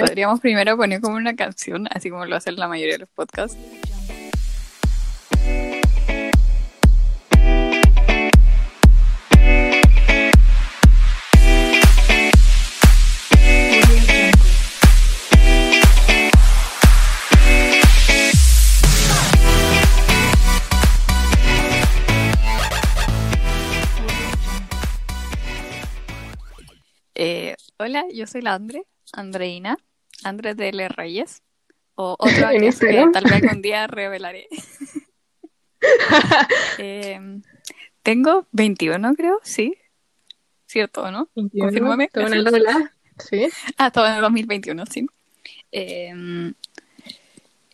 Podríamos primero poner como una canción, así como lo hacen la mayoría de los podcasts. Eh, hola, yo soy la Andreina, Andre de L. Reyes, o otro En que tal vez algún día revelaré. Em, tengo 21, creo, sí. ¿Cierto, no? Confírmame, una gracias. Lola. Sí. Ah, todo en el 2021, sí. Em,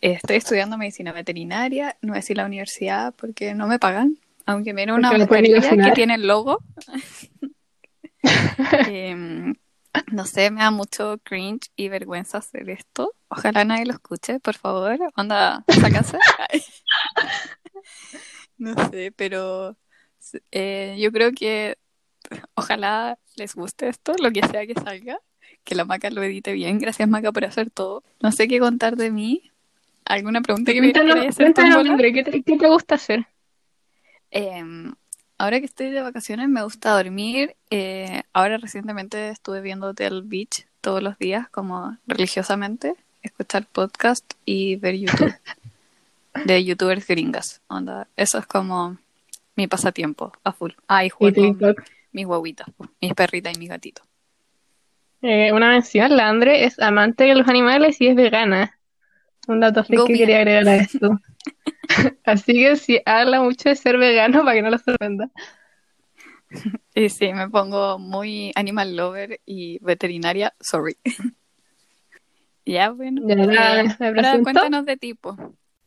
estoy estudiando medicina veterinaria, no voy a decir la universidad porque no me pagan, aunque me una no que tiene el logo. Em, no sé, me da mucho cringe y vergüenza hacer esto. Ojalá nadie lo escuche, por favor. Onda, sácase. No sé, pero eh, yo creo que ojalá les guste esto, lo que sea que salga. Que la Maca lo edite bien. Gracias, Maca, por hacer todo. No sé qué contar de mí. ¿Alguna pregunta que me quieras hacer cuéntanos, ¿qué te, qué te gusta hacer? Em, ahora que estoy de vacaciones me gusta dormir. Eh, ahora recientemente estuve viendo Hotel Beach todos los días, como religiosamente, escuchar podcast y ver YouTube de youtubers gringas. Onda, eso es como mi pasatiempo a full. Ah, y con mis guaguitas, mis perritas y mis gatitos. Eh, una mención, la Andre es amante de los animales y es vegana. Un dato que quería agregar a esto. Así que si habla mucho de ser vegano, para que no lo sorprenda. Y sí, me pongo muy animal lover y veterinaria, sorry. Ya, bueno. Ya, eh, ahora cuéntanos de tipo.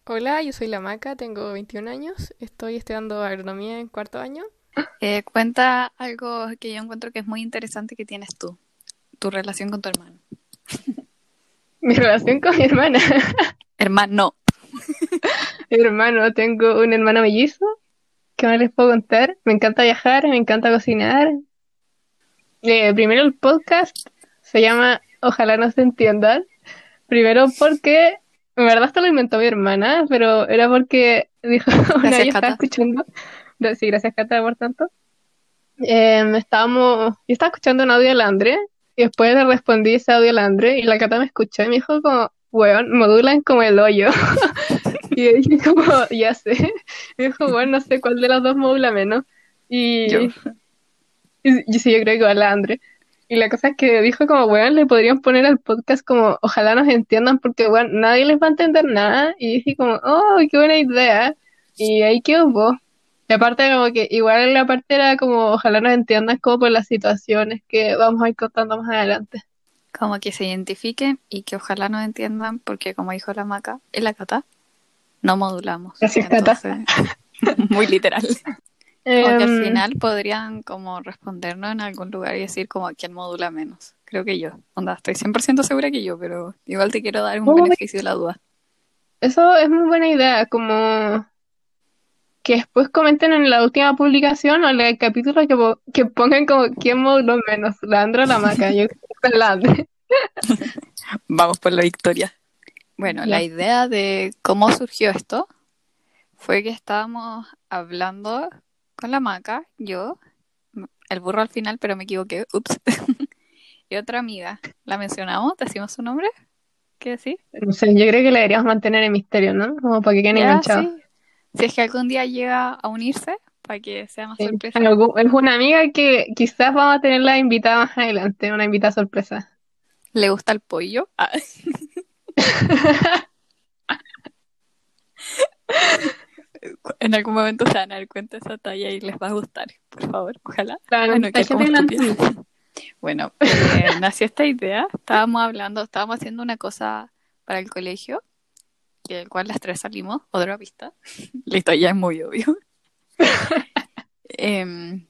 Hola, yo soy la Maca, tengo 21 años, estoy estudiando agronomía en cuarto año. Eh, cuenta algo que yo encuentro que es muy interesante que tienes tú, tu relación con tu hermano. Mi relación con mi hermana. Hermano, hermano, tengo un hermano mellizo. ¿Qué más les puedo contar? Me encanta viajar, me encanta cocinar. Eh, primero el podcast se llama Ojalá no se entiendan. Primero porque, en verdad esto lo inventó mi hermana, pero era porque dijo, una Gracias, vez estaba escuchando, sí, gracias Cata por tanto. Eh, estábamos, yo estaba escuchando un audio de la Andre y después le respondí ese audio a la Andre y la Cata me escuchó y me dijo como, weón, modulan como el hoyo. Y yo dije como, ya sé. Me dijo, bueno, no sé cuál de los dos modula menos. Y Yo. y- y sí, yo creo que igual la Andre. Y la cosa es que dijo como, weón, le podrían poner al podcast como, ojalá nos entiendan porque, weón, nadie les va a entender nada. Y dije como, oh, qué buena idea. Y ahí quedó vos. Y aparte como que igual la parte era como, ojalá nos entiendan como por las situaciones que vamos a ir contando más adelante. como que se identifiquen y que ojalá nos entiendan, porque como dijo la Maca, en la Cata, no modulamos. Gracias. Entonces, muy literal. Como que al Em, final podrían como respondernos en algún lugar y decir como quién modula menos. Creo que yo. Onda, estoy 100% segura que yo, pero igual te quiero dar un beneficio de la duda. Eso es muy buena idea, como que después comenten en la última publicación o en el capítulo que, que pongan como quién moduló menos, la Andra o la Maca. Yo creo que es. Vamos por la victoria. Bueno, la idea de cómo surgió esto fue que estábamos hablando con la maca, yo, el burro al final, pero me equivoqué, ups, y otra amiga. ¿La mencionamos? ¿Decimos su nombre? ¿Qué decir? No sé, yo creo que la deberíamos mantener en misterio, ¿no? Como para que queden Ya, enganchados. sí. Si es que algún día llega a unirse, para que sea más Sí. sorpresa. Es una amiga que quizás vamos a tenerla invitada más adelante, una invitada sorpresa. ¿Le gusta el pollo? Ah. En algún momento se van a dar cuenta de esa talla y les va a gustar, por favor, ojalá. Claro, Bueno, que como eh, nació esta idea, estábamos hablando, estábamos haciendo una cosa para el colegio, que el cual las tres salimos, otra pista, listo, ya es muy obvio. Em,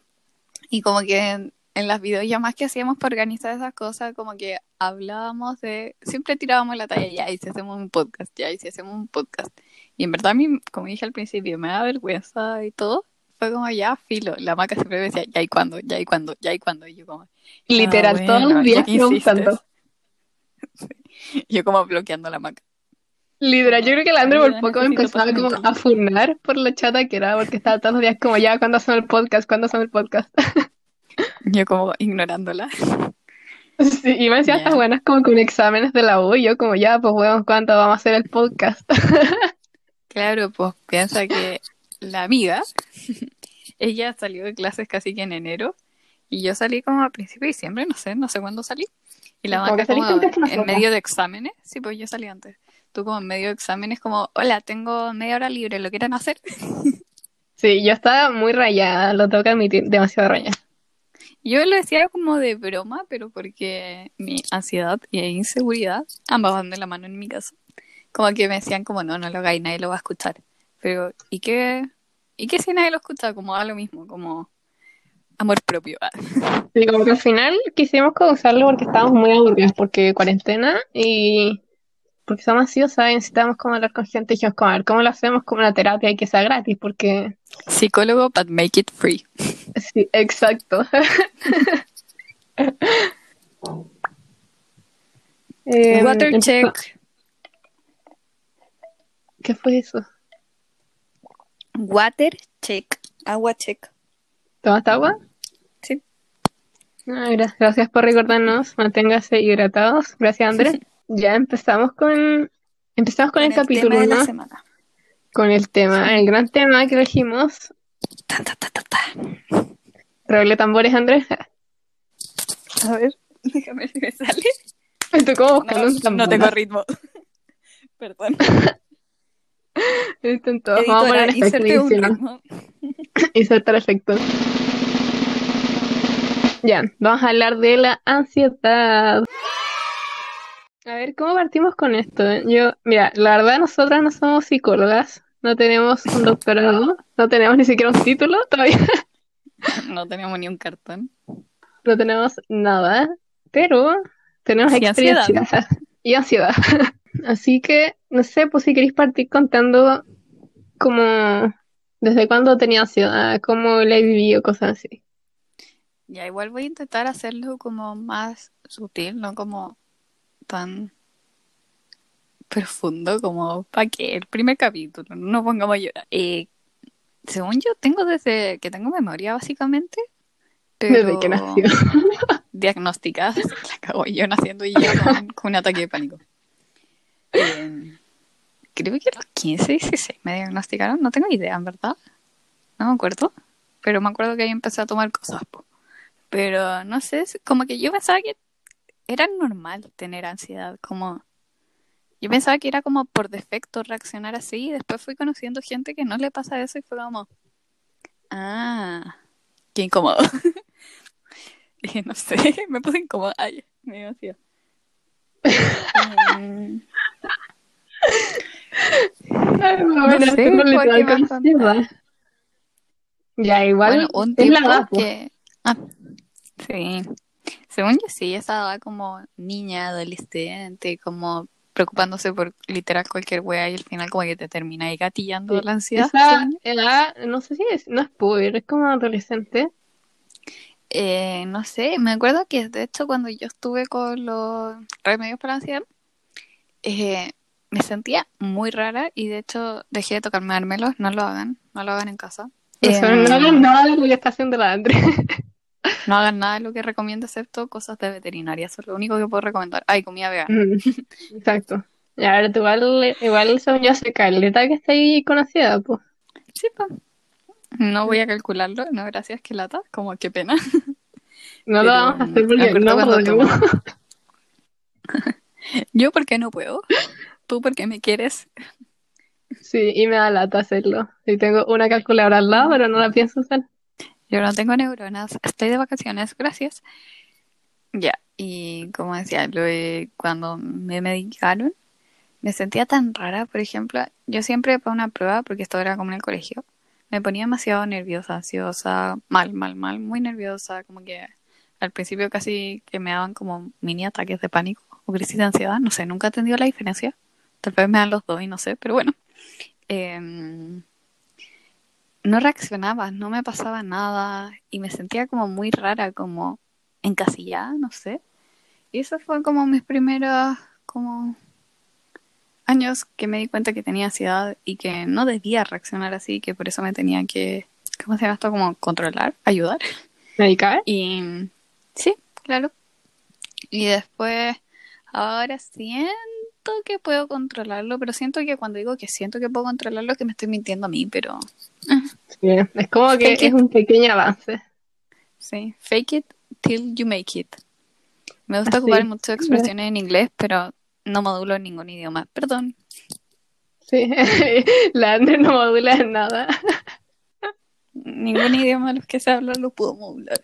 y como que en, las videollamadas que hacíamos para organizar esas cosas, como que hablábamos de, siempre tirábamos la talla, ya, y si hacemos un podcast, ya, y si hacemos un podcast. Y en verdad a mí, como dije al principio, me da vergüenza y todo. Fue como ya, filo. La maca siempre me decía, ya y cuándo, ya y cuándo, ya y cuándo. Y yo como, Literal, Ah, todos bueno, los días preguntando. Yo como bloqueando la maca. Lidra, yo creo que la Andrea por poco me empezaba como a funar por lo chata que era, porque estaba todos los días como ya, ¿cuándo son el podcast? ¿Cuándo son el podcast? Yo como ignorándola. Sí, y me decía Ya. estas buenas como con exámenes de la U, y yo como ya, pues weón, ¿cuándo vamos a hacer el podcast? Claro, pues piensa que la amiga, ella salió de clases casi que en enero y yo salí como a principio de diciembre, no sé, no sé cuándo salí. Y la Como saliste como en medio de exámenes, sí, pues yo salí antes. Tú como en medio de exámenes como, hola, tengo media hora libre, ¿lo quieren hacer? Sí, yo estaba muy rayada, lo tengo que admitir, demasiado rayada. Yo lo decía como de broma, pero porque mi ansiedad y inseguridad ambas van de la mano en mi caso. Como que me decían como, no, no lo hagáis, nadie lo va a escuchar. Pero, ¿y qué? ¿Y qué si nadie lo escucha? Como da lo mismo, como amor propio. Sí, como que al final quisimos como usarlo porque estábamos muy aburridos, porque cuarentena y porque somos ansiosas y necesitamos como hablar con gente y dijimos, como, a ver, ¿cómo lo hacemos como una terapia y que sea gratis? Porque, Psicólogo, but make it free. sí, exacto. Em, Water check. ¿Qué fue eso? Water check. Agua check. ¿Tomaste agua? Sí. Ah, gra- gracias por recordarnos, manténgase hidratados. Gracias, Andrés. Ya empezamos con, empezamos con, el, capítulo, tema de la semana. Con el tema, el gran tema que elegimos. Tan, ta, ta, ta, ta. Redoble tambores, Andrés. A ver, déjame ver si me sale. Estoy como buscando un No, tambor. no tengo ritmo. Perdón. Intento. Vamos a poner efecto un. Insertar efecto. Ya, vamos a hablar de la ansiedad. A ver, ¿cómo partimos con esto? Yo, mira, la verdad nosotras no somos psicólogas, no tenemos un doctorado, no tenemos ni siquiera un título todavía, No tenemos ni un cartón. no tenemos nada, pero tenemos Y ansiedad. experiencia y ansiedad. Así que, no sé, pues si queréis partir contando como desde cuándo tenía ansiedad, cómo la he vivido, cosas así. Ya, igual voy a intentar hacerlo como más sutil, no como tan profundo como para que el primer capítulo no pongamos a llorar. Eh, según yo tengo desde que tengo memoria básicamente, pero Desde que nació. diagnosticada, la cago yo naciendo y ya con, con un ataque de pánico. Eh, creo que a los 15, 16 me diagnosticaron, no tengo idea, en verdad. No me acuerdo, pero me acuerdo que ahí empecé a tomar cosas. po. Pero no sé, como que yo pensaba que era normal tener ansiedad, como yo pensaba que era como por defecto reaccionar así, y después fui conociendo gente que no le pasa eso y fue como, ah, qué incómodo. Dije, no sé, me puse incómoda. Ay, me dio ansiedad. Mm, Ay, No bueno, sé, tengo ¿por qué literal me con ansiedad. Ya, igual Bueno, un es la edad, po. que... Ah, sí. Según yo sí, esa edad como niña, adolescente, como preocupándose por literal cualquier wea y al final como que te termina ahí gatillando Sí. la ansiedad. Esa edad, no sé si es, no es puber, es como adolescente. Eh, no sé, me acuerdo que de hecho cuando yo estuve con los remedios para la ansiedad, eh, me sentía muy rara y de hecho dejé de tocarme dármelos, no lo hagan, no lo hagan en casa. Eso, Em, no hagan nada de lo que está haciendo la Andre. No hagan nada de lo que recomiendo excepto cosas de veterinaria. Eso es lo único que puedo recomendar. Ay, comida vegana. Mm, Exacto. Y ahora tú igual, igual son ya hace caleta que está ahí conocida, pues. Sí, pa. No voy a calcularlo. No, gracias, que lata. Como qué pena. No Pero, lo vamos a hacer me porque no podemos. Yo porque no puedo. Tú porque me quieres. Sí, y me da lata hacerlo. Y tengo una calculadora al lado, pero no la pienso usar. Yo no tengo neuronas. Estoy de vacaciones. Gracias. Ya. Y como decía, cuando me medicaron, me sentía tan rara. Por ejemplo, yo siempre para una prueba, porque esto era como en el colegio, me ponía demasiado nerviosa, ansiosa, mal, mal, mal, muy nerviosa, como que al principio casi que me daban como mini ataques de pánico o crisis de ansiedad, no sé, nunca he entendido la diferencia. Tal vez me dan los dos y no sé, pero bueno. Em, no reaccionaba, no me pasaba nada y me sentía como muy rara, como encasillada, no sé. Y eso fue como mis primeras como años que me di cuenta que tenía ansiedad y que no debía reaccionar así, que por eso me tenía que, ¿cómo se llama esto? Como controlar, ayudar. ¿Medicar? Y sí, claro. Y después, ahora siento que puedo controlarlo, pero siento que cuando digo que siento que puedo controlarlo, es que me estoy mintiendo a mí, pero Es como que Fake es it. un pequeño avance. sí, fake it till you make it. Me gusta Así. ocupar muchas expresiones en inglés, pero no modulo en ningún idioma. Perdón. Sí, la Andre no modula en nada. Ningún idioma de los que se habla lo puedo modular.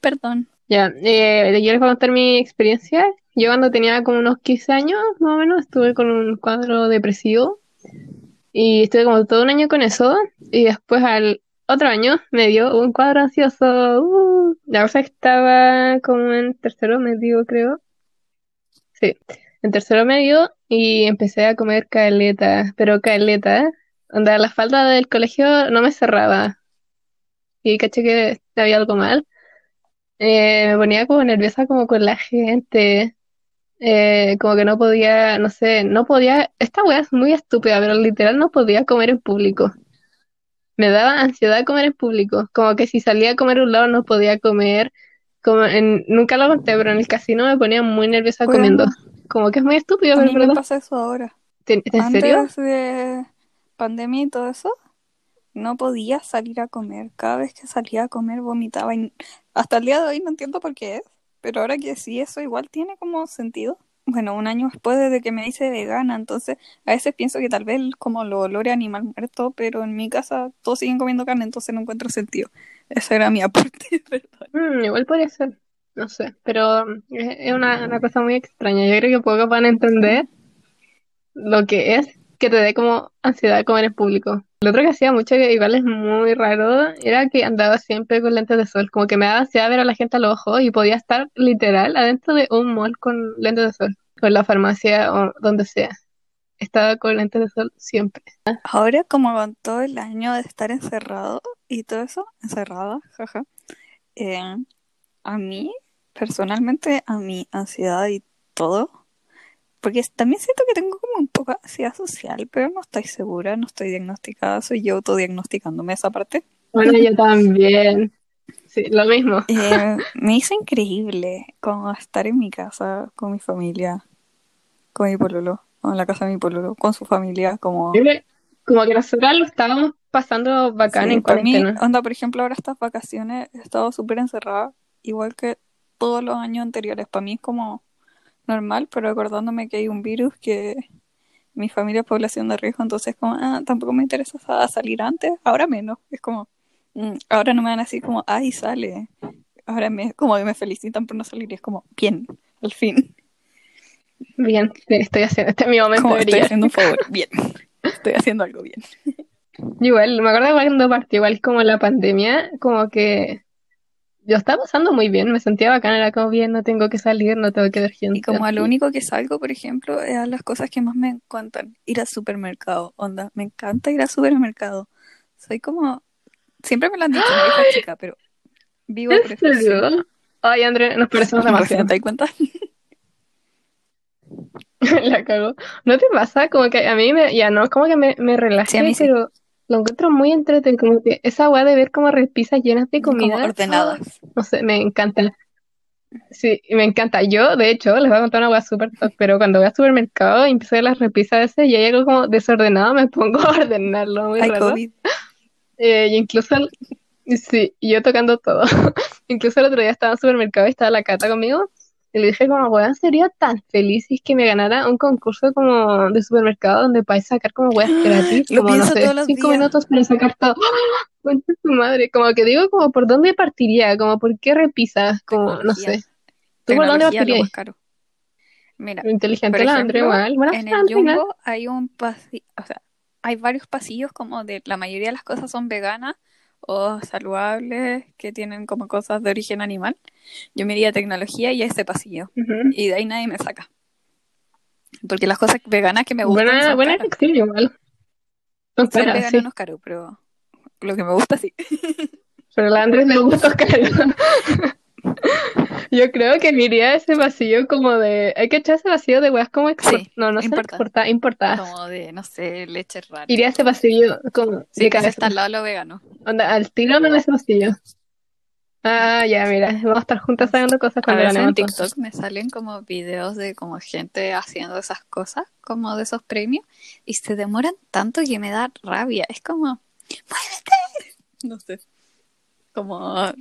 Perdón. Ya, eh, yo les voy a contar mi experiencia. Yo cuando tenía como unos 15 años, más o menos, estuve con un cuadro depresivo y estuve como todo un año con eso y después al otro año me dio un cuadro ansioso. Uh, la que estaba como en tercero medio, creo. Sí, en tercero medio y empecé a comer caleta, pero caleta. Onda, la falda del colegio no me cerraba y caché que había algo mal. Eh, me ponía como nerviosa como con la gente, eh, como que no podía, no sé, no podía, esta wea es muy estúpida, pero literal no podía comer en público. Me daba ansiedad comer en público, como que si salía a comer a un lado no podía comer, como en, nunca lo conté, pero en el casino me ponía muy nerviosa Bueno. comiendo, como que es muy estúpido, A pero mí me pasa eso ahora. ¿En en serio? De pandemia y todo eso, no podía salir a comer. Cada vez que salía a comer vomitaba. Y hasta el día de hoy no entiendo por qué es, pero ahora que sí, eso igual tiene como sentido. Bueno, un año después de que me hice vegana, entonces a veces pienso que tal vez como lo olor a animal muerto, pero en mi casa todos siguen comiendo carne, entonces no encuentro sentido. Ese era mi aporte. Mm, igual podría ser, no sé, pero mm, es, es una, una cosa muy extraña. Yo creo que pocos van a entender lo que es que te dé como ansiedad comer en público. Lo otro que hacía mucho, que igual es muy raro, era que andaba siempre con lentes de sol. Como que me daba ansiedad ver a la gente a los ojos y podía estar literal adentro de un mall con lentes de sol, o en la farmacia o donde sea. Estaba con lentes de sol siempre. Ahora, como con todo el año de estar encerrado y todo eso, encerrada, jaja, eh, a mí, personalmente, a mi ansiedad y todo, porque también siento que tengo como un poco ansiedad social, pero no estoy segura, no estoy diagnosticada, soy yo autodiagnosticándome esa parte. Bueno, yo también. Sí, lo mismo. Eh, me hizo increíble como estar en mi casa con mi familia, con mi pololo, o en la casa de mi pololo, con su familia, como... Como que nosotros lo estábamos pasando bacán Sí, en para mí, onda, por ejemplo, ahora estas vacaciones he estado súper encerrada, igual que todos los años anteriores. Para mí es como normal, pero acordándome que hay un virus que mi familia es población de riesgo, entonces como, ah, tampoco me interesa sa- salir antes, ahora menos. Es como, mm, ahora no me van a decir como, ay, sale. Ahora me, como me felicitan por no salir y es como, bien, al fin. Bien, estoy haciendo, este es mi momento Como de estoy haciendo un favor, bien. Estoy haciendo algo bien. Igual, me acuerdo cuando partió igual como la pandemia, como que yo estaba pasando muy bien, me sentía bacán, era como bien, no tengo que salir, no tengo que ver gente. Y como a lo único que salgo, por ejemplo, es a las cosas que más me encantan. Ir al supermercado, onda. Me encanta ir al supermercado. Soy como... Siempre me lo han dicho, chica, pero vivo por. Ay, André, nos parecemos demasiado. ¿Te das cuenta? La cago. ¿No te pasa? Como que a mí me, ya no, como que me, me Sí, sí. pero lo encuentro muy entretenido, como que esa weá de ver como repisas llenas de Como comida. ordenadas. No sé, me encanta. Sí, me encanta. Yo, de hecho, les voy a contar una hueá súper top, pero cuando voy al supermercado y empiezo a ver las repisas ese y hay algo como desordenado, me pongo a ordenarlo, muy raro. COVID. Eh, y incluso, sí, yo tocando todo. Incluso el otro día estaba en el supermercado y estaba la Cata conmigo y le dije como, weón, sería tan feliz si es que me ganara un concurso como de supermercado donde podéis sacar como weas gratis, Lo como, no sé, cinco días. minutos para sacar todo. Cuenta tu madre, como que digo como, ¿por dónde partiría? Como, ¿por qué repisas? Como, no sé. ¿Tú por dónde partirías? Mira, Inteligente la André, ejemplo, igual. Buena en el. Jumbo hay un pasillo, o sea, hay varios pasillos como de la mayoría de las cosas son veganas o saludables que tienen como cosas de origen animal. Yo me iría a tecnología y a ese pasillo y de ahí nadie me saca. Porque las cosas veganas que me gustan Buena, son buena caras. elección igual. Son caras, vegano sí. no es caro, pero lo que me gusta sí. Pero a la Andrés le gusta caro. Yo creo que iría a ese vacío como de. Hay que echar ese vacío de weas como export- Sí, No, no importa. exportadas, importadas. Como de, no sé, leche rara. Iría a ese vacío como Sí, de cabeza. está al lado lo vegano. Onda, al tiro no ese vacío. Ah, ya, mira. Vamos a estar juntas sacando cosas A cuando veces en. TikTok me salen como videos de como gente haciendo esas cosas, como de esos premios, y se demoran tanto que me da rabia. Es como, ¡muévete! No sé. Como, Weón,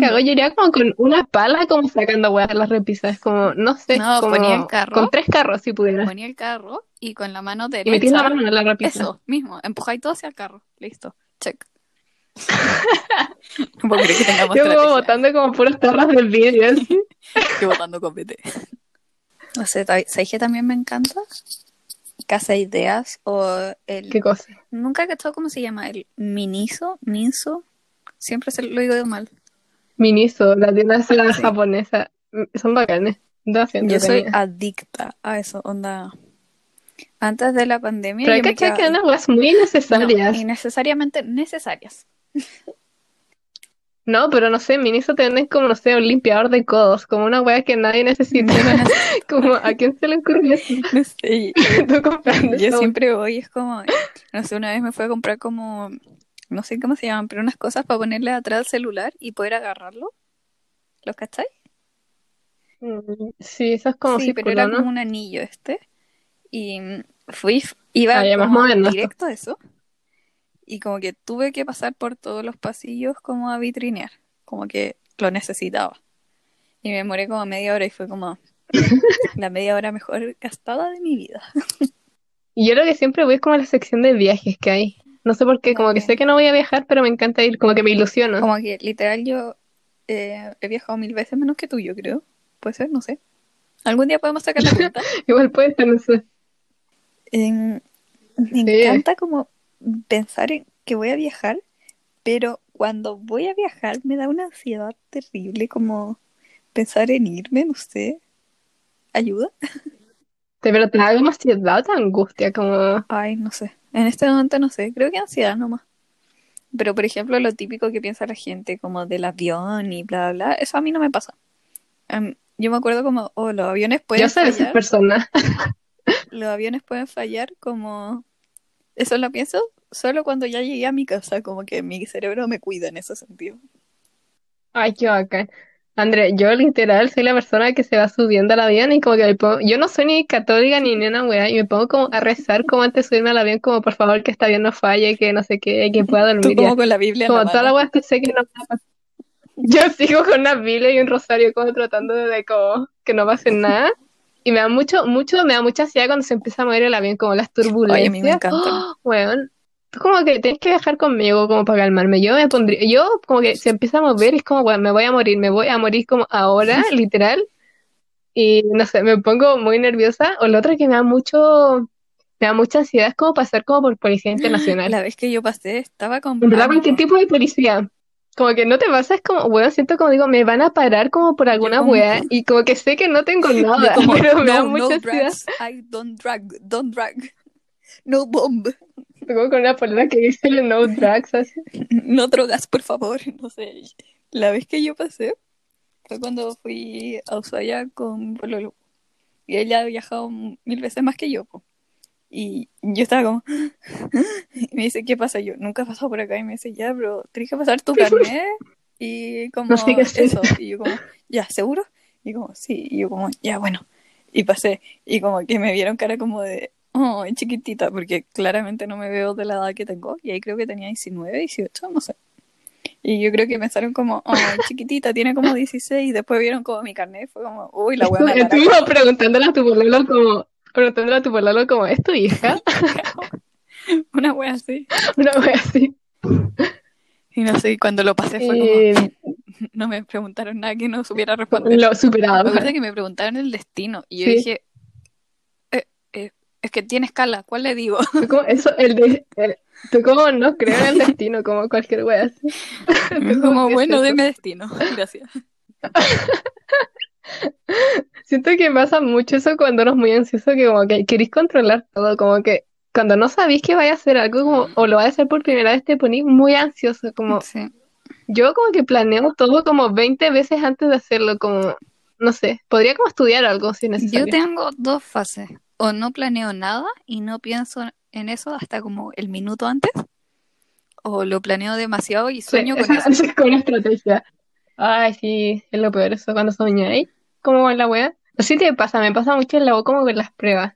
la cagó, yo iría como con una pala como sacando weas las repisas, como, no sé, No, como ponía el carro. con tres carros si pudiera. Ponía el carro y con la mano Y metí la derecha, mano en la repisa. eso mismo, empujáis todo hacia el carro. Listo, check. no puedo creer que tengamos Yo como botando como puras tarras del vídeo. Yo votando con BT. No sé, ¿sabes que también me encanta? Casa Ideas o el... Qué cosa. Nunca he cachado cómo se llama, el Miniso, Minso. Siempre se lo digo mal. Miniso, la tienda esa Sí. japonesa. mm, Son bacanes. Yo soy adicta a eso, onda. Antes de la pandemia Pero hay yo que echar que quedaba... unas weas muy No, necesarias. innecesariamente necesarias. No, pero no sé, Miniso te venden como, no sé, un limpiador de codos, como una wea que nadie necesita. como, ¿a quién se le ocurrió eso? No sé, Tú comprando Yo eso. siempre voy, es como, no sé, una vez me fui a comprar como, no sé cómo se llaman, pero unas cosas para ponerle atrás al celular y poder agarrarlo. ¿Los cacháis? Mm, Sí, eso es como sí, pero era ¿no? como un anillo este. Y mm, fui, iba Ah, como moderno directo a eso. Y como que tuve que pasar por todos los pasillos como a vitrinear. Como que lo necesitaba. Y me demoré como media hora y fue como la media hora mejor gastada de mi vida. Y yo lo que siempre voy es como a la sección de viajes que hay. No sé por qué, como que sé que no voy a viajar, pero me encanta ir, como que me ilusiono. Como que literal yo eh, he viajado mil veces menos que tú, yo creo. Puede ser, no sé. Algún día podemos sacar la cuenta. Igual puede ser, no sé. Me Sí. encanta como pensar en que voy a viajar, pero cuando voy a viajar me da una ansiedad terrible como pensar en irme, no sé. ¿Ayuda? Pero te da te angustia, como... Ay, no sé. En este momento no sé. Creo que ansiedad nomás. Pero, por ejemplo, lo típico que piensa la gente, como del avión y bla, bla, bla, eso a mí no me pasa. Em, yo me acuerdo como, oh, los aviones pueden Yo soy fallar. personas. los aviones pueden fallar como... Eso lo pienso solo cuando ya llegué a mi casa, como que mi cerebro me cuida en ese sentido. Ay, qué bacán. André, yo literal soy la persona que se va subiendo al avión y como que me pongo, yo no soy ni católica ni ni una wea, y me pongo como a rezar como antes de subirme al avión, como por favor que este avión no falle, que no sé qué, que pueda Tú dormir ya. como con la Biblia Como la toda la wea que sé que no va a pasar. Yo sigo con una Biblia y un rosario como tratando de, de como que no pase nada. Y me da mucho, mucho, me da mucha ansiedad cuando se empieza a mover el avión, como las turbulencias. Oye, a mí me encantan. ¡Oh! weón, tú como que tienes que viajar conmigo como para calmarme. Yo me pondría, yo como que se empieza a mover y es como, weón, me voy a morir, me voy a morir como ahora, literal. Y no sé, me pongo muy nerviosa. O lo otro que me da mucho, me da mucha ansiedad es como pasar como por Policía Internacional. La vez que yo pasé estaba con verdad, cualquier tipo de policía. Como que no te pasa, es como, weón, siento como digo, me van a parar como por alguna wea y como que sé que no tengo nada, como, pero me da no, mucha no ansiedad. drugs, I don't drag, don't drag, no bomb, Como con una polera que dice no drugs, así. no drogas, por favor, no sé. La vez que yo pasé fue cuando fui a Ushuaia con Pololo. Y ella ha viajado mil veces más que yo, po. Y yo estaba como... Y me dice, ¿qué pasa? Yo nunca he pasado por acá. Y me dice, ya, pero tienes que pasar tu carnet. Y como No sé eso. Y yo como, ya, ¿seguro? Y como, sí. Y yo como, ya, bueno. Y pasé. Y como que me vieron cara como de, oh, chiquitita. Porque claramente no me veo de la edad que tengo. Y ahí creo que tenía 19, 18, no sé. Y yo creo que pensaron como, oh, chiquitita, tiene como 16. Y después vieron como mi carnet. Fue como, uy, la buena Estuve preguntándole a tu pololo como, preguntándole a tu pololo como, ¿es tu hija? Una wea así. Una wea así. Y no sé, cuando lo pasé fue como, Eh, no me preguntaron nada que no supiera responder. lo Me superado. acuerdo que me preguntaron el destino y yo Sí. dije, "Eh, eh, es que tiene escala, ¿cuál le digo? Como, eso, el de, el- tú como no creo en el destino, como cualquier wea Como, ¿qué es bueno, deme destino. Gracias. Siento que pasa mucho eso cuando uno es muy ansioso, que como que queréis controlar todo, como que cuando no sabéis que vaya a hacer algo como, o lo vais a hacer por primera vez te ponís muy ansioso, como, Sí. Yo como que planeo todo como 20 veces antes de hacerlo, como, no sé, podría como estudiar algo si Yo necesario. tengo dos fases. O no planeo nada y no pienso en eso hasta como el minuto antes. O lo planeo demasiado y Sí, sueño con eso. una estrategia. Ay, sí, es lo peor eso, cuando soñáis, como en la wea. Así te pasa, me pasa mucho en la como con las pruebas.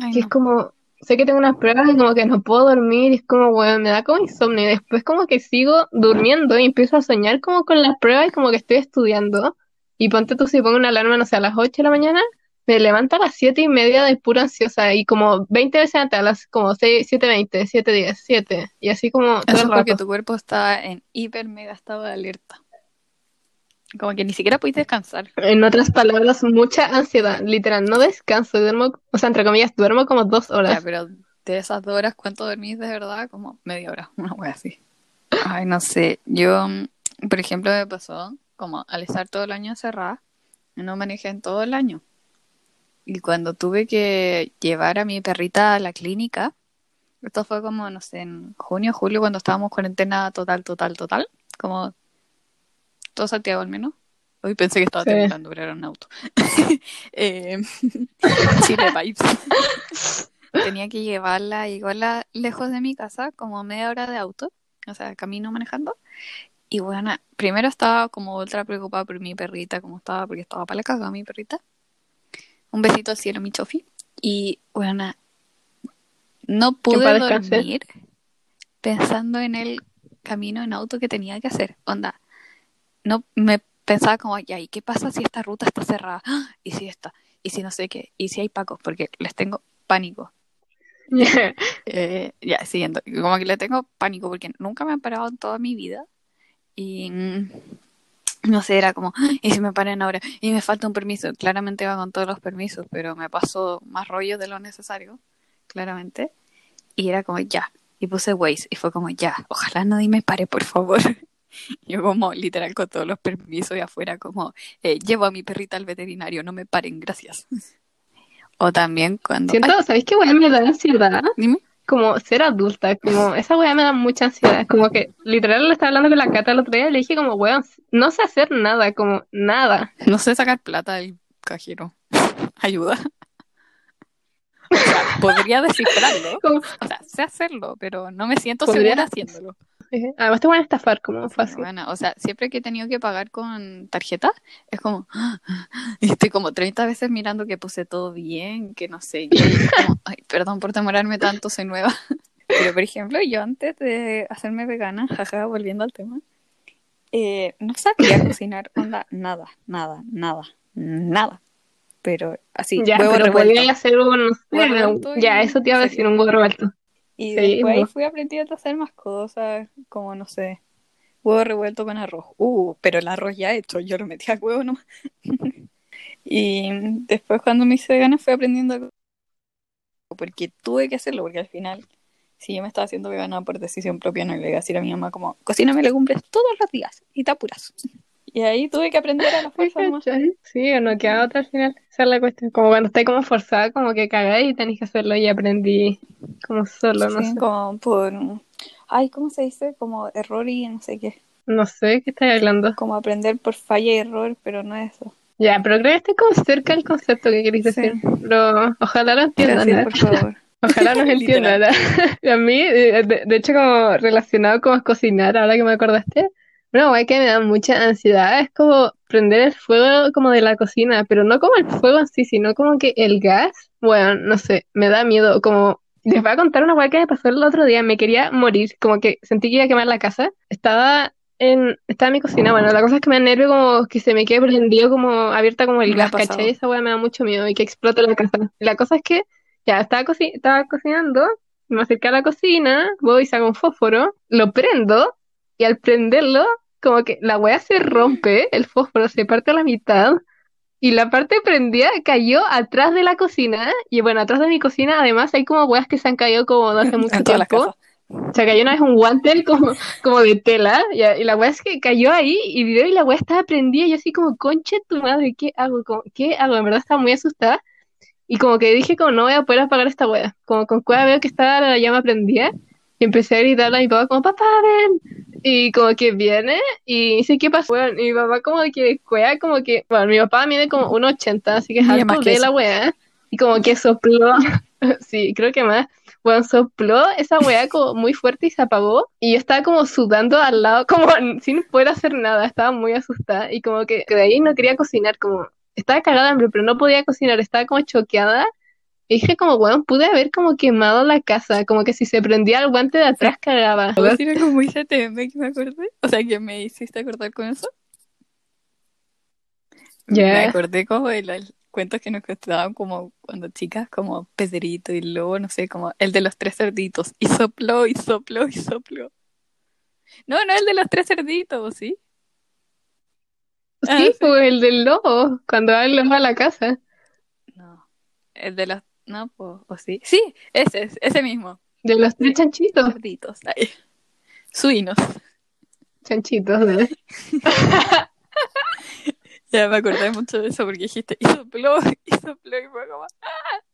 Ay, que es como, sé que tengo unas pruebas y como que no puedo dormir, y es como, weón, me da como insomnio, y después como que sigo durmiendo y empiezo a soñar como con las pruebas y como que estoy estudiando, y ponte tú si pongo una alarma, no sé, a las 8 de la mañana, me levanto a las 7 y media de pura ansiosa, y como 20 veces antes, a las como 6, 7, 20, 7, 10, 7, y así como todo Eso el porque rato. tu cuerpo está en hiper mega estado de alerta. Como que ni siquiera puedes descansar. En otras palabras, mucha ansiedad, literal, no descanso, duermo, o sea, entre comillas, duermo como dos Ya, horas. pero de esas dos horas, ¿cuánto dormís de verdad? Como media hora, una wea así. Ay, no sé. Yo, por ejemplo, me pasó como al estar todo el año encerrada, no manejé en todo el año. Y cuando tuve que llevar a mi perrita a la clínica, esto fue como, no sé, en junio, julio, cuando estábamos cuarentena total, total, total, como todo Santiago al menos. Hoy pensé que estaba Sí. temblando, pero era un auto. Eh, Chile Vibes. Tenía que llevarla igual a- lejos de mi casa, como media hora de auto, o sea, camino manejando. Y bueno, primero estaba como ultra preocupada por mi perrita, como estaba, porque estaba para la caga mi perrita. Un besito al cielo, mi chofi. Y bueno, no pude dormir pensando en el camino en auto que tenía que hacer. Onda, no me pensaba como, ya, ¿y qué pasa si esta ruta está cerrada? ¡Ah! ¿Y si esta? ¿Y si no sé qué? ¿Y si hay pacos? Porque les tengo pánico. Eh, ya, siguiendo. Como que le tengo pánico porque nunca me han parado en toda mi vida. Y mm, no sé, era como, "Ay, ¿y si me paran ahora? Y me falta un permiso. Claramente va con todos los permisos, pero me pasó más rollo de lo necesario, claramente. Y era como, ya. Y puse Waze y fue como, ya, ojalá nadie me pare, por favor. Yo como literal con todos los permisos y afuera como, eh, llevo a mi perrita al veterinario, no me paren, gracias. O también cuando... Siento, Ay, ¿sabéis qué weá me da ansiedad? dime. Como ser adulta, como esa weá me da mucha ansiedad, como que literal le estaba hablando con la Cata el otro día y le dije como weón, no sé hacer nada, como nada. No sé sacar plata del cajero. Ayuda. O sea, podría descifrarlo. Como, O sea, sé hacerlo, pero no me siento Podría- segura haciéndolo. Eh, además te van a estafar como fácil. Bueno, o sea, siempre que he tenido que pagar con tarjeta, es como, y estoy como 30 veces mirando que puse todo bien, que no sé, y es como, ay, perdón por demorarme tanto, soy nueva. Pero, por ejemplo, yo antes de hacerme vegana, jaja, volviendo al tema, eh, no sabía cocinar, onda, nada, nada, nada, nada. Pero así, ya, huevo pero revuelto. hacer un, no sé, Huevo revuelto y ya, eso te iba a decir, un huevo revuelto. Y Sí, después ahí bo. fui aprendiendo a hacer más cosas, como no sé, huevo revuelto con arroz. Uh, pero el arroz ya hecho, yo lo metí al huevo nomás. y después cuando me hice vegana fui aprendiendo a porque tuve que hacerlo, porque al final, si yo me estaba haciendo vegana por decisión propia, no le iba a decir a mi mamá como, cocíname legumbres todos los días y te apuras. Y ahí tuve que aprender a la fuerza. Sí, o no queda otra al final, esa es la cuestión. Como cuando estáis como forzada, como que cagáis y tenéis que hacerlo y aprendí como solo, no Sí, sé. como por, ay, ¿cómo se dice? Como error y no sé qué. No sé qué estáis hablando. Como aprender por falla y error, pero no es eso. Ya, pero creo que estoy como cerca del concepto que queréis Sí. decir. Pero ojalá lo entiendan. Gracias, ¿eh? por favor. Ojalá nos entiendan. A mí, eh, de, de hecho, como relacionado con cocinar, ahora que me acordaste, una guay que me da mucha ansiedad es como prender el fuego como de la cocina, pero no como el fuego en sí, sino como que el gas, bueno, no sé, me da miedo, como... Les voy a contar una guay que me pasó el otro día, me quería morir, como que sentí que iba a quemar la casa, estaba en, estaba en mi cocina, bueno, la cosa es que me da nervio como que se me quede prendido como abierta como el gas. ¿cachai? Esa weá me da mucho miedo y que explote la casa. La cosa es que ya estaba, coci- estaba cocinando, me acerqué a la cocina, voy y saco un fósforo, lo prendo y al prenderlo, como que la weá se rompe, el fósforo se parte a la mitad y la parte prendida cayó atrás de la cocina y bueno, atrás de mi cocina además hay como weas que se han caído como hace mucho En tiempo. sea, cayó una vez un guante como, como de tela y, y la weá es que cayó ahí y vio y la weá estaba prendida y yo así como, conche tu madre, ¿qué hago? Como, ¿qué hago? En verdad estaba muy asustada y como que dije como no voy a poder apagar esta weá. Como con cueva veo que estaba la llama prendida y empecé a gritarle a mi papá como, papá, ven. Y como que viene y dice, ¿qué pasó? Bueno, y mi papá como que cuea, como que, bueno, mi papá mide como 1,80, así que es alto de la wea. Y como que sopló, sí, creo que más. Bueno, sopló esa wea como muy fuerte y se apagó. Y yo estaba como sudando al lado, como sin poder hacer nada. Estaba muy asustada. Y como que de ahí no quería cocinar, como estaba cagada de hambre, pero no podía cocinar. Estaba como choqueada. Y dije como, weón, pude haber como quemado la casa. Como que si se prendía el guante de atrás cagaba. ¿Puedo decir algo muy CTM que me acordé? O sea, que me hiciste acordar con eso. Ya. Me acordé como de los cuentos que nos contaban como cuando chicas, como Pedrito y Lobo, no sé, como el de los tres cerditos. Y sopló, y sopló, y sopló. No, no el de los tres cerditos, ¿sí? Ah, Sí, sí. pues el del lobo, cuando va el lobo a la casa. No. El de los... No, pues, ¿o sí? Sí, ese, es, ese mismo. De los tres chanchitos. Cerditos. Ay. Suinos. Chanchitos, ¿no? Ya me acordé mucho de eso porque dijiste, y sopló, y sopló, y fue como...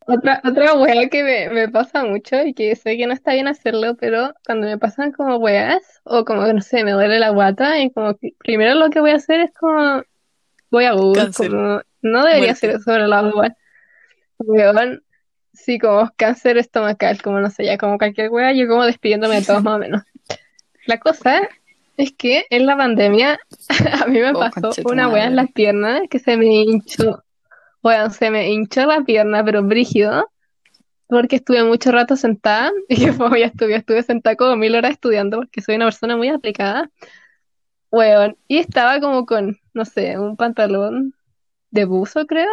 Otra, otra wea que me, me pasa mucho y que sé que no está bien hacerlo, pero cuando me pasan como weas, o como, no sé, me duele la guata, y como que primero lo que voy a hacer es como, voy a Google, Cáncer. como, no debería Muerte. hacer eso sobre la agua. Weón, sí, como cáncer estomacal, como no sé, ya como cualquier wea, yo como despidiéndome de todos más o menos. La cosa es que en la pandemia a mí me Oh, pasó una wea en las piernas que se me hinchó. Bueno, se me hinchó la pierna, pero brígido, porque estuve mucho rato sentada, y como ya estuve, estuve sentada como mil horas estudiando, porque soy una persona muy aplicada. Weón, y estaba como con, no sé, un pantalón de buzo, creo,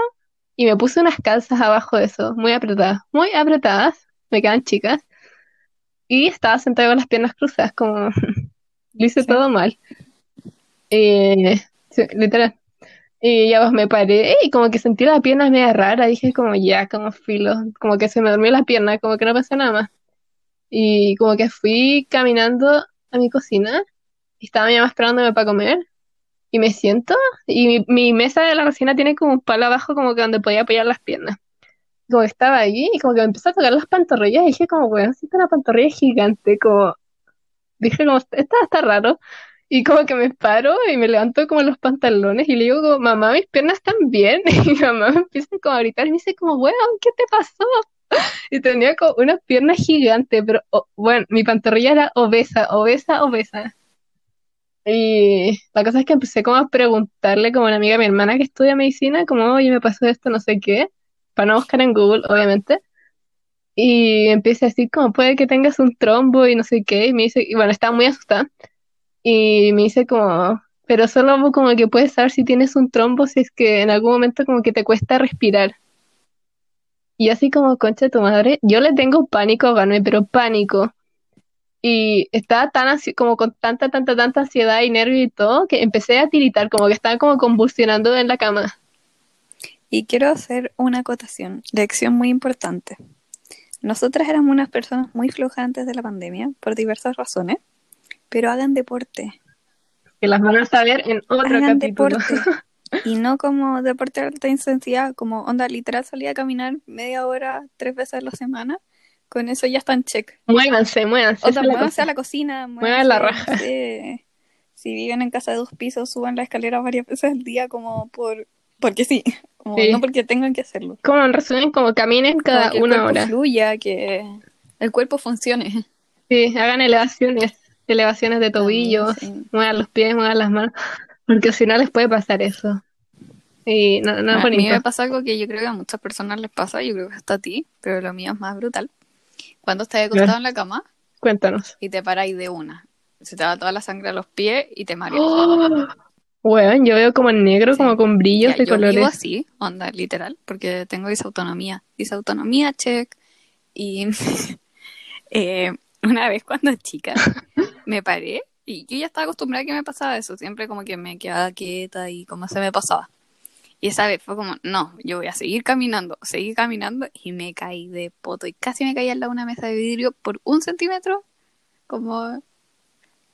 y me puse unas calzas abajo de eso, muy apretadas, muy apretadas, me quedan chicas, y estaba sentada con las piernas cruzadas, como lo hice Sí. todo mal. Eh, literal. Y ya pues me paré y como que sentí la pierna media rara, dije como ya, como filo, como que se me durmió la pierna, como que no pensé nada más. Y como que fui caminando a mi cocina y estaba mi mamá esperándome para comer y me siento y mi, mi mesa de la cocina tiene como un palo abajo como que donde podía apoyar las piernas. Como estaba ahí y como que me empezó a tocar las pantorrillas y dije como, weón, siento una pantorrilla gigante, como dije como, esto está raro. Y como que me paro y me levanto como los pantalones y le digo como, mamá, mis piernas están bien. Y mi mamá me empieza como a gritar y me dice como, weón, ¿qué te pasó? Y tenía como unas piernas gigantes, pero oh, bueno, mi pantorrilla era obesa, obesa, obesa. Y la cosa es que empecé como a preguntarle como una amiga de mi hermana que estudia medicina, como, oye, me pasó esto, no sé qué, para no buscar en Google, obviamente. Y empieza a decir como, puede que tengas un trombo y no sé qué, y me dice, y bueno, estaba muy asustada. Y me dice como, pero solo como que puedes saber si tienes un trombo si es que en algún momento como que te cuesta respirar. Y así como, concha tu madre, yo le tengo pánico a ahogarme, pero pánico. Y estaba tan así, como con tanta, tanta, tanta ansiedad y nervio y todo, que empecé a tiritar, como que estaba como convulsionando en la cama. Y quiero hacer una acotación, lección muy importante. Nosotras éramos unas personas muy flojas antes de la pandemia, por diversas razones, pero hagan deporte, Que las van a saber en otro hagan capítulo. deporte. Y no como deporte de alta intensidad, como onda literal salir a caminar media hora, tres veces a la semana, con eso ya está en check. Muévanse, muévanse. O sea, muévanse a la cocina, Muevan la muévanse, raja. si viven en casa de dos pisos, suban la escalera varias veces al día como por porque sí, como Sí. no porque tengan que hacerlo. Como en resumen, como caminen cada que el una hora. fluya, que el cuerpo funcione. Sí, hagan elevaciones, elevaciones de tobillos, sí. muevan los pies, muevan las manos, porque si no les puede pasar eso. Y no, no a mí me pasa algo que yo creo que a muchas personas les pasa, yo creo que hasta a ti, pero lo mío es más brutal. Cuando estás acostado en la cama Cuéntanos. y te paráis de una, se te va toda la sangre a los pies y te mareas. ¡Oh! Bueno, yo veo como en negro, Sí. como con brillos Ya, de yo vivo colores. así, onda, literal, porque tengo disautonomía. Disautonomía, check. Y eh, una vez cuando chica me paré y yo ya estaba acostumbrada a que me pasaba eso, siempre como que me quedaba quieta y como se me pasaba. Y esa vez fue como, no, yo voy a seguir caminando, seguir caminando y me caí de poto y casi me caí al lado de una mesa de vidrio por un centímetro, como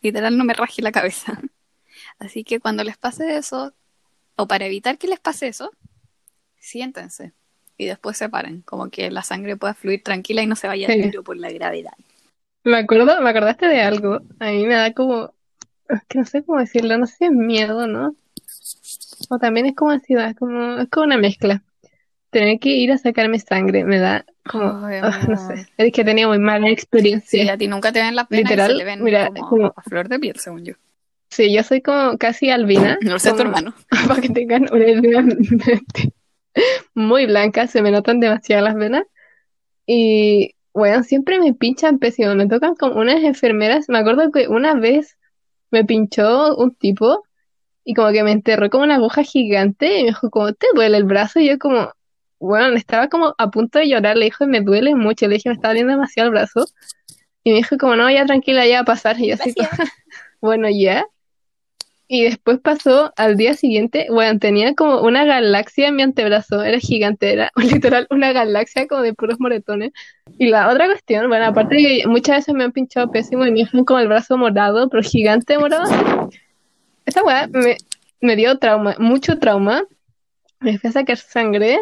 literal no me rajé la cabeza. Así que cuando les pase eso, o para evitar que les pase eso, siéntense y después se paren, como que la sangre pueda fluir tranquila y no se vaya al Sí. vidrio por la gravedad. Me acuerdo, me acordaste de algo. A mí me da como es que no sé cómo decirlo, no sé si es miedo, ¿no? O también es como ansiedad, es como, es como una mezcla. Tener que ir a sacarme sangre me da como, Ay, ah, no sé, es que he tenido muy mala Sí, experiencia. a ti nunca te ven las venas y Literal, se ven mira, como, como- a flor de piel, según yo. Sí, yo soy como casi albina, No lo sé tu como- hermano. para que tengan una idea muy blanca, se me notan demasiado las venas. Y, bueno, siempre me pinchan pésimo, me tocan como unas enfermeras. Me acuerdo que una vez me pinchó un tipo y como que me enterró como una aguja gigante y me dijo como, ¿te duele el brazo? Y yo como, bueno, estaba como a punto de llorar, le dijo, me duele mucho, le dije, me está doliendo demasiado el brazo. Y me dijo como, no, ya tranquila, ya va a pasar. Y yo así como, bueno, ya. Y después pasó al día siguiente, bueno, tenía como una galaxia en mi antebrazo, era gigante, era literal una galaxia como de puros moretones. Y la otra cuestión, bueno, aparte de que muchas veces me han pinchado pésimo y me dejan como el brazo morado, pero gigante morado. Esa weá me, me dio trauma, mucho trauma. Me fui a sacar sangre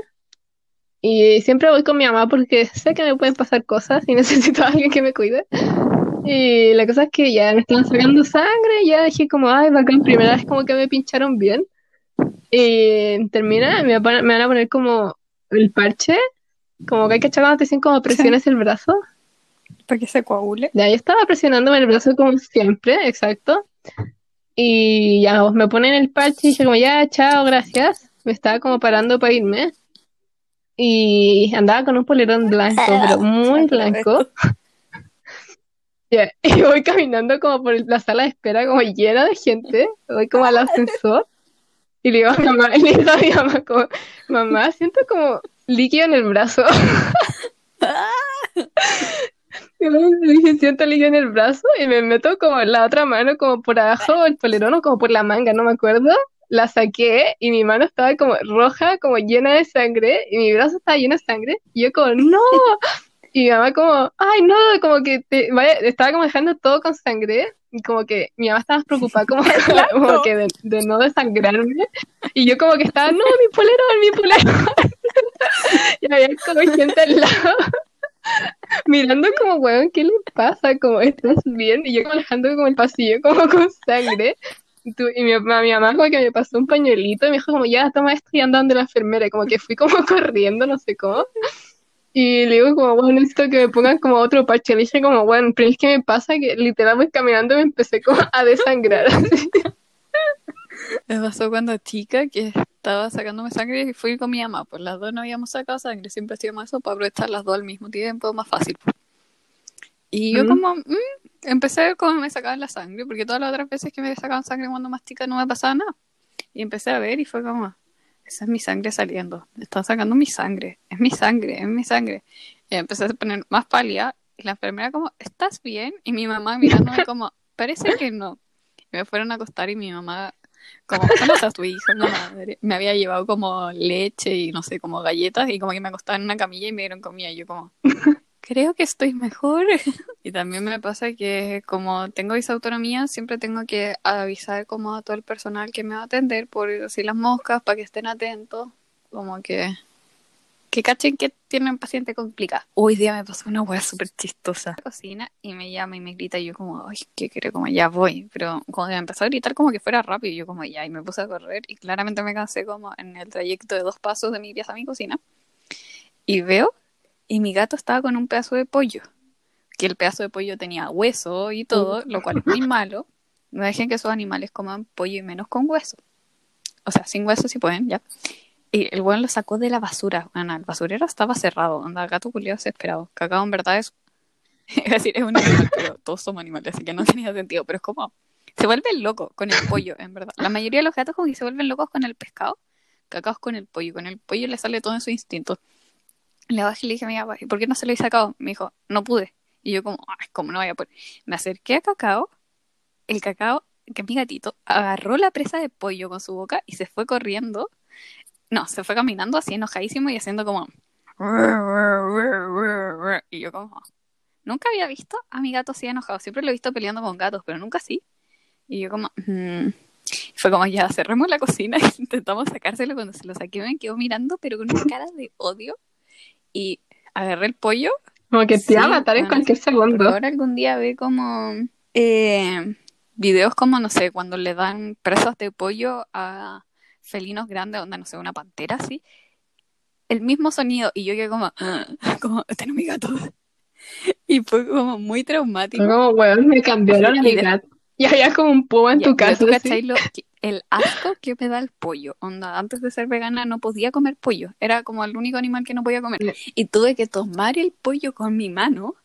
y siempre voy con mi mamá porque sé que me pueden pasar cosas y necesito a alguien que me cuide. Y la cosa es que ya me estaban sacando sangre, y ya dije como, ay, bacán, primera vez como que me pincharon bien. Y termina, me van a poner como el parche, como que hay que echar cuando te dicen como presiones el brazo. Para que se coagule. Ya, yo estaba presionándome el brazo como siempre, exacto. Y ya pues, me ponen el parche y dije como, ya, chao, gracias. Me estaba como parando para irme. Y andaba con un polerón blanco, pero muy blanco. Ya, Y voy caminando como por la sala de espera, como llena de gente. Voy como al ascensor. Y le digo a mi mamá, y le digo a mi mamá como, mamá, siento como líquido en el brazo. Dije, siento en el brazo y me meto como la otra mano como por abajo del polerón o como por la manga, no me acuerdo. La saqué y mi mano estaba como roja, como llena de sangre y mi brazo estaba lleno de sangre. Y yo como, no. Y mi mamá como, ay, no, como que te, vaya, estaba como dejando todo con sangre. Y como que mi mamá estaba preocupada como, como que de, de no desangrarme. Y yo como que estaba, no, mi polerón, mi polerón. y había como gente al lado mirando como, weón, ¿qué le pasa? Como, ¿estás bien? Y yo como alejando como el pasillo, como con sangre. Y, tú- y mi, mamá- mi mamá como que me pasó un pañuelito y me dijo como, ya, toma esto y anda donde la enfermera. Y como que fui como corriendo, no sé cómo. Y le digo como, bueno, necesito que me pongan como otro parche. Le dije como, bueno, pero es que me pasa que literal voy caminando me empecé como a desangrar. Me pasó cuando chica que estaba sacándome sangre y fui con mi mamá. Pues las dos no habíamos sacado sangre, siempre hacíamos eso para aprovechar las dos al mismo tiempo, más fácil. pues. Y yo Mm. como, mm, empecé a ver cómo me sacaban la sangre, porque todas las otras veces que me sacaban sangre cuando más chica no me pasaba nada. Y empecé a ver y fue como, esa es mi sangre saliendo, están sacando mi sangre, es mi sangre, es mi sangre. Y empecé a poner más pálida y la enfermera como, ¿estás bien? Y mi mamá mirándome como, parece que no. Y me fueron a acostar y mi mamá como, ¿cómo está tu hijo? La madre. Me había llevado como leche y no sé, como galletas y como que me acostaba en una camilla y me dieron comida y yo como, creo que estoy mejor. Y también me pasa que como tengo disautonomía, siempre tengo que avisar como a todo el personal que me va a atender por así las moscas, para que estén atentos, como que... Que cachen que tienen paciente complicado. Hoy día me pasó una hueá súper chistosa. Cocina y me llama y me grita y yo como, ay, ¿qué quiero? Como ya voy. Pero cuando me empezó a gritar como que fuera rápido, yo como ya, y me puse a correr y claramente me cansé como en el trayecto de dos pasos de mi pieza a mi cocina. Y veo, y mi gato estaba con un pedazo de pollo. Que el pedazo de pollo tenía hueso y todo, lo cual es muy malo. No dejen que esos animales coman pollo y menos con hueso. O sea, sin hueso si pueden, ya. Y el weón lo sacó de la basura. Ana, el basurero estaba cerrado. Anda, gato culiado desesperado. Cacao en verdad es. Es decir, es un animal, pero todos somos animales, así que no tenía sentido. Pero es como. Se vuelven locos con el pollo, en verdad. La mayoría de los gatos como que se vuelven locos con el pescado. Cacao es con el pollo. Con el pollo le sale todo en su instinto. Le bajé y le dije a mi papá, ¿y por qué no se lo he sacado? Me dijo, no pude. Y yo como, ay, ¿cómo no vaya a poder? Me acerqué a Cacao. El Cacao, que es mi gatito, agarró la presa de pollo con su boca y se fue corriendo. No, se fue caminando así enojadísimo y haciendo como... Y yo como... Nunca había visto a mi gato así enojado. Siempre lo he visto peleando con gatos, pero nunca así. Y yo como... "Mm". Fue como, ya, cerremos la cocina y intentamos sacárselo. Cuando se lo saqué me quedó mirando, pero con una cara de odio. Y agarré el pollo Como que te Sí, iba a matar en cualquier segundo. ahora algún día ve como eh, videos como, no sé, cuando le dan presas de pollo a felinos grandes, onda, no sé, una pantera así, el mismo sonido y yo que como, como, este no es mi gato. Y fue como muy traumático. Fue como, weón, me cambiaron a mi gato. Y había como un puma en tu casa. el asco que me da el pollo. Onda, antes de ser vegana no podía comer pollo. Era como el único animal que no podía comer. Y tuve que tomar el pollo con mi mano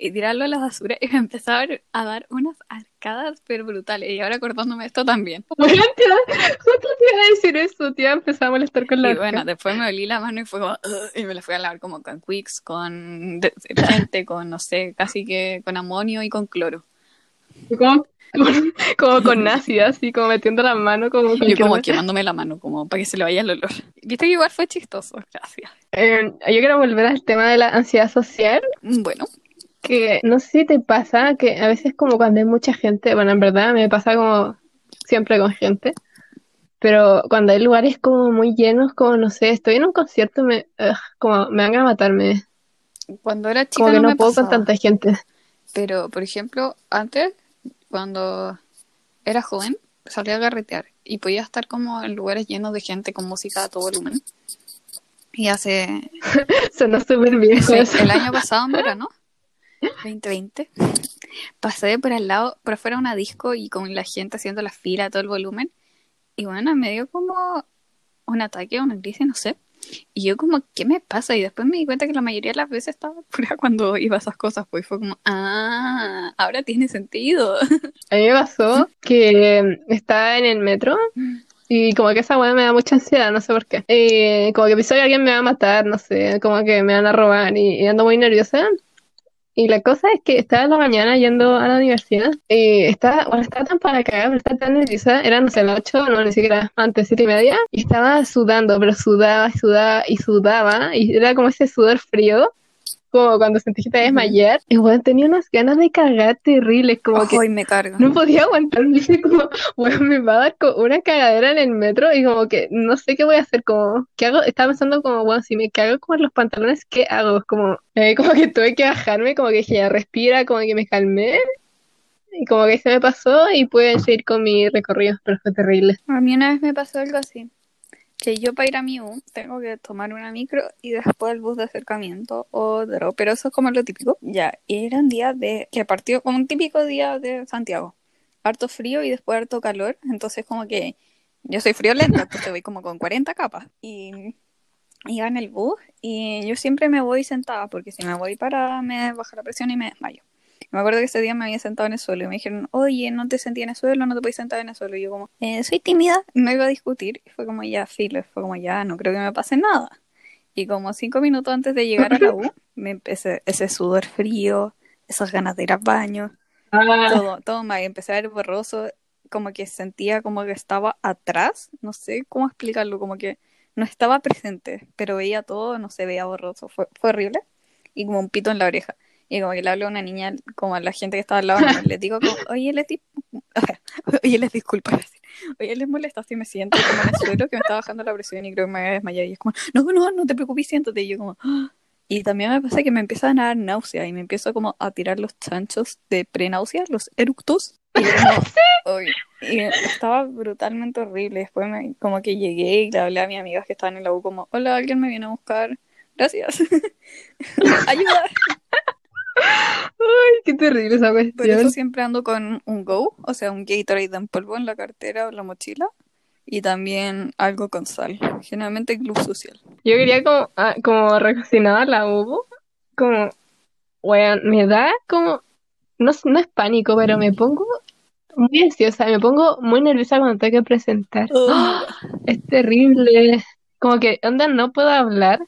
y tirarlo a la basura y me empezaron a dar unas arcadas pero brutales. Y ahora acordándome esto también. Bueno, te iba a decir eso, tía, empezaba a molestar con la Y bueno, después me olí la mano y fue como, y me la fui a lavar como con Quicks, con detergente, con no sé, casi que con amonio y con cloro. Como, como con ácido, así como metiendo la mano como Yo como quemándome la mano, como para que se le vaya el olor. Viste que igual fue chistoso, gracias. Eh, yo quiero volver al tema de la ansiedad social. Bueno. Que no sé si te pasa que a veces como cuando hay mucha gente, bueno, en verdad me pasa como siempre con gente, pero cuando hay lugares como muy llenos, como no sé, estoy en un concierto, me, como me van a matarme. Cuando era chica como que no, no puedo con tanta gente. Pero, por ejemplo, antes cuando era joven, salía a garretear y podía estar como en lugares llenos de gente con música a todo volumen. Y hace... Suena súper bien. el año pasado, en verano, 2020, pasé por al lado, por afuera una disco y con la gente haciendo la fila todo el volumen. Y bueno, me dio como un ataque, una crisis, no sé. Y yo como, ¿qué me pasa? Y después me di cuenta que la mayoría de las veces estaba pura cuando iba a esas cosas, pues fue como, ah, ahora tiene sentido. A mí me pasó que estaba en el metro y como que esa weá me da mucha ansiedad, no sé por qué. Y como que pensé que alguien me va a matar, no sé, como que me van a robar y ando muy nerviosa. Y la cosa es que estaba en la mañana yendo a la universidad y estaba, bueno, estaba tan para cagar, pero estaba tan nerviosa, era, no sé, las 8, no, ni siquiera antes, siete y media, y estaba sudando, pero sudaba y sudaba y sudaba, y era como ese sudor frío, como cuando sentí que te desmayar. Y bueno, tenía unas ganas de cagar terribles, como que me cargo. no podía aguantar. Dije como, bueno, me va a dar una cagadera en el metro y como que no sé qué voy a hacer, como, ¿qué hago? Estaba pensando como, bueno, si me cago como en los pantalones, ¿qué hago? Como, eh, como que tuve que bajarme, como que dije, ya respira, como que me calmé. Y como que se me pasó y pude seguir con mi recorrido, pero fue terrible. A mí una vez me pasó algo así que yo para ir a mi U tengo que tomar una micro y después el bus de acercamiento o otro, pero eso es como lo típico. Ya, y era un día de, que partió como un típico día de Santiago. Harto frío y después harto calor, entonces como que yo soy friolenta, entonces voy como con 40 capas y iba en el bus y yo siempre me voy sentada porque si me voy para me baja la presión y me desmayo. Me acuerdo que ese día me había sentado en el suelo y me dijeron, oye, no te sentí en el suelo, no te puedes sentar en el suelo. Y yo como, eh, soy tímida, no iba a discutir. Y fue como, ya, filo, fue como, ya, no creo que me pase nada. Y como cinco minutos antes de llegar a la U, me empecé ese sudor frío, esas ganas de ir al baño, ah. todo, todo mal. Empecé a ver borroso, como que sentía como que estaba atrás, no sé cómo explicarlo, como que no estaba presente, pero veía todo, no se veía borroso, fue, fue horrible. Y como un pito en la oreja. Y como que le hablo a una niña, como a la gente que estaba al lado, le digo como, oye, les, oye, les disculpa, oye, les molesta si me siento como en el suelo, que me está bajando la presión y creo que me voy a desmayar. Y es como, no, no, no te preocupes, siéntate. Y yo como, ¡Ah! y también me pasa que me empiezan a dar náusea y me empiezo como a tirar los chanchos de prenáusea, los eructos. Y, y estaba brutalmente horrible. Después me, como que llegué y le hablé a mis amigas que estaban en la U como, hola, alguien me viene a buscar. Gracias. Ayuda. Ay, qué terrible esa cuestión. Por eso siempre ando con un Go, o sea, un Gatorade en polvo en la cartera o la mochila. Y también algo con sal, generalmente club social. Yo quería como, ah, como a la uvo, como, bueno, me da como, no, no es pánico, pero me pongo muy ansiosa, me pongo muy nerviosa cuando tengo que presentar. Es terrible. Como que, onda, no puedo hablar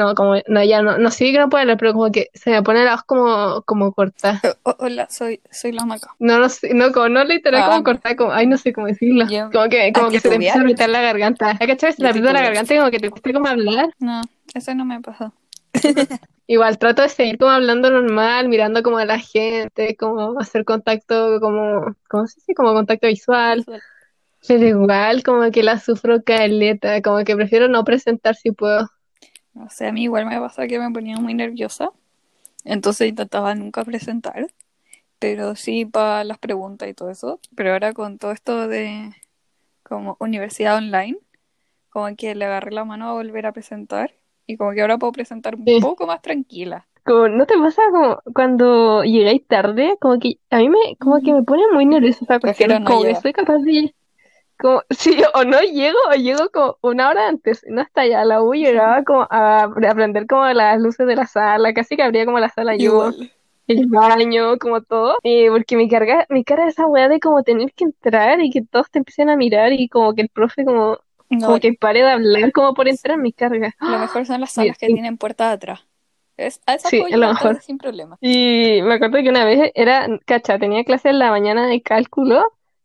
no, como, no, ya no, no sí que no puedo hablar, pero como que se me pone la voz como, como corta. Hola, soy, soy la maca. No, no sé, no, como, no literal como ah. corta, como, ay, no sé cómo decirlo. Como que, como que, se te empieza a apretar la garganta. ¿Hay que Se te aprieta la garganta y como que te cuesta como hablar. No, eso no me ha pasado. Igual trato de seguir como hablando normal, mirando como a la gente, como hacer contacto, como, ¿cómo se dice? Como contacto visual. Pero igual, como que la sufro caleta, como que prefiero no presentar si puedo. No sé, a mí igual me pasa que me ponía muy nerviosa. Entonces intentaba nunca presentar. pero sí para las preguntas y todo eso. Pero ahora con todo esto de como universidad online, como que le agarré la mano a volver a presentar y como que ahora puedo presentar un Sí. poco más tranquila. Como, ¿no te pasa como cuando llegáis tarde? Como que a mí me, como que me pone muy nerviosa esa cuestión. no Como que soy capaz de, como, sí, o no llego, o llego como una hora antes, no hasta allá. A la U llegaba como a, a aprender como las luces de la sala, casi que abría como la sala yo, el baño, como todo. Y porque me carga, me carga esa weá de como tener que entrar y que todos te empiecen a mirar y como que el profe como, No, como que pare de hablar como por entrar, me carga. lo mejor son las salas que tienen puertas de atrás. Es, a esas Sí, lo mejor. tarde sin problema. Y me acuerdo que una vez era, cacha, tenía clase en la mañana de cálculo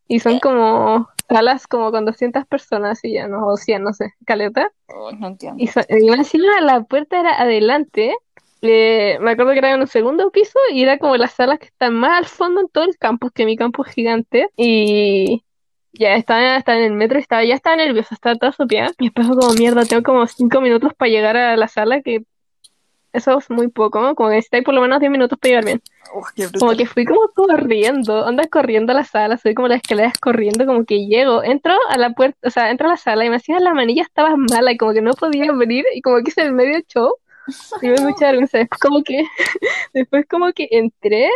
y son como salas como con 200 personas y ya no, o 100, no sé, caleta. Oh, no entiendo. Y, y encima la puerta era adelante. eh, me acuerdo que era en un segundo piso y era como las salas que están más al fondo en todo el campus, que mi campus es gigante. Y ya estaba, estaba en el metro y estaba, ya estaba nerviosa, estaba toda sopiada. Y después como mierda, tengo como 5 minutos para llegar a la sala, que eso es muy poco, ¿no? Como que necesitáis por lo menos 10 minutos para llegar bien. Oh, Como que fui como corriendo, anda corriendo a la sala, subí como las escaleras corriendo, como que llego, entro a la puerta, o sea, entro a la sala y me hacía la manilla estaba mala y como que no podía abrir y como que hice el medio show y me mucha vergüenza. Después como que, después como que entré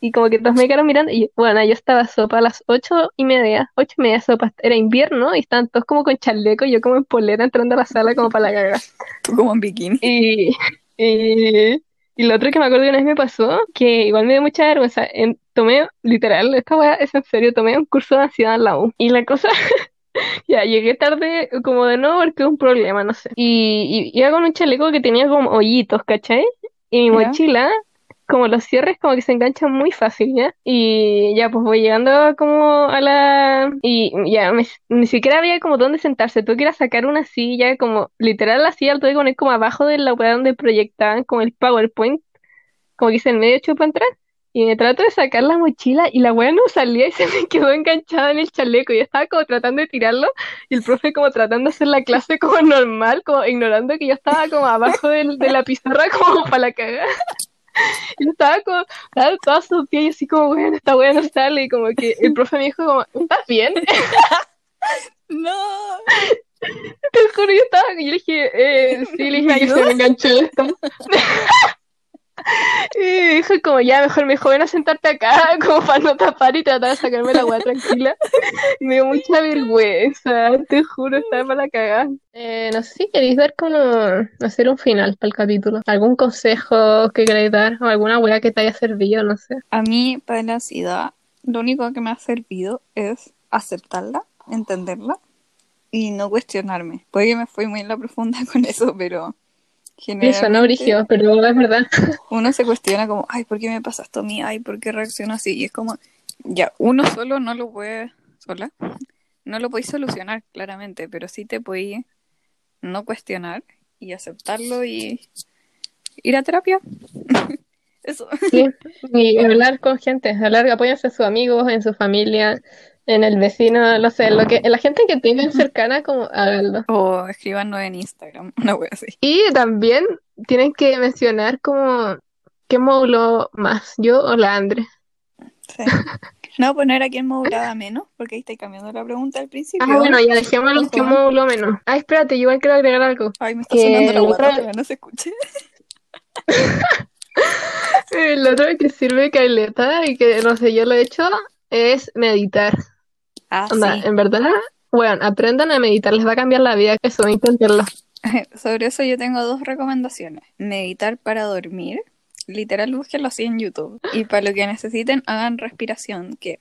y como que todos me quedaron mirando y bueno, yo estaba sopa a las ocho y media, ocho y media sopa, era invierno y estaban todos como con chaleco y yo como en polera entrando a la sala como para la caga. Tú como en bikini. Y, y, y lo otro que me acuerdo que una vez me pasó, que igual me dio mucha vergüenza, en- tomé, literal, esta weá es en serio, tomé un curso de ansiedad en la U. Y la cosa, ya, llegué tarde como de nuevo porque un problema, no sé. Y, y iba con un chaleco que tenía como hoyitos, ¿cachai? Y mi Ya. mochila, como los cierres, como que se enganchan muy fácil, ¿ya? Y ya, pues voy llegando como a la... Y ya, me- ni siquiera había como dónde sentarse. Tuve que ir a sacar una silla, como literal la silla la tuve que poner como abajo de la weá donde proyectaban como el PowerPoint, como que hice el medio hecho para entrar. Y me trato de sacar la mochila y la weá no salía y se me quedó enganchada en el chaleco. Y estaba como tratando de tirarlo y el profe como tratando de hacer la clase como normal, como ignorando que yo estaba como abajo del- de la pizarra como para la cagada. Yo estaba como, estaba toda pie y así como, bueno, esta weá no sale. Y como que el profe me dijo como, ¿estás bien? No. Te juro, yo estaba, yo le dije, eh, sí, le dije que se me enganchó esto. Y dijo como, ya, mejor me dijo, ven a sentarte acá, como para no tapar y tratar de sacarme la weá tranquila. Y me dio mucha vergüenza, te juro, estaba para la cagada. Eh, no sé si queréis dar como, hacer un final para el capítulo. ¿Algún consejo que queráis dar? O alguna weá que te haya servido, no sé. A mí, para la ansiedad, lo único que me ha servido es aceptarla, entenderla y no cuestionarme. Puede que me fui muy en la profunda con eso, pero Eso, no brigio, pero es verdad. uno se cuestiona como, ay, ¿por qué me pasa esto a mí? Ay, ¿por qué reacciono así? Y es como, ya, uno solo no lo puede, sola, no lo podéis solucionar claramente, pero sí te podéis no cuestionar y aceptarlo y ir a terapia. Eso. Sí, y hablar con gente, hablar, apóyense a sus amigos, en su familia, en el vecino, no sé, lo que, en la gente que tengan cercana, como háganlo. O escríbanos en Instagram, una wea así. Y también tienen que mencionar como qué módulo más, yo o la Andre. Sí. No poner aquí en modulada menos, porque ahí estoy cambiando la pregunta al principio. Ah, bueno, ya dejémoslo qué Ojo. módulo menos. Ah, espérate, yo igual quiero agregar algo. Ay, me está que sonando la otra- guata, pero no se escuche. El otro que sirve caleta y que no sé, yo lo he hecho es meditar. Ah, Onda, sí. en verdad, bueno, aprendan a meditar, les va a cambiar la vida. Eso, inténtenlo. Sobre eso yo tengo dos recomendaciones. Meditar para dormir. Literal, búsquenlo así en YouTube. Y para lo que necesiten, hagan respiración, que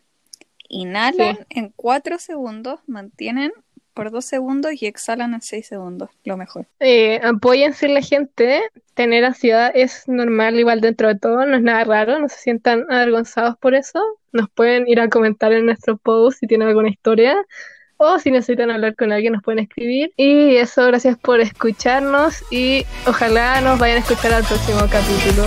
inhalan Sí. en 4 segundos, mantienen por 2 segundos y exhalan en 6 segundos. Lo mejor. Eh, apóyense en la gente. Tener ansiedad es normal igual dentro de todo, no es nada raro, no se sientan avergonzados por eso. Nos pueden ir a comentar en nuestro post si tienen alguna historia o si necesitan hablar con alguien nos pueden escribir. Y eso, gracias por escucharnos y ojalá nos vayan a escuchar al próximo capítulo.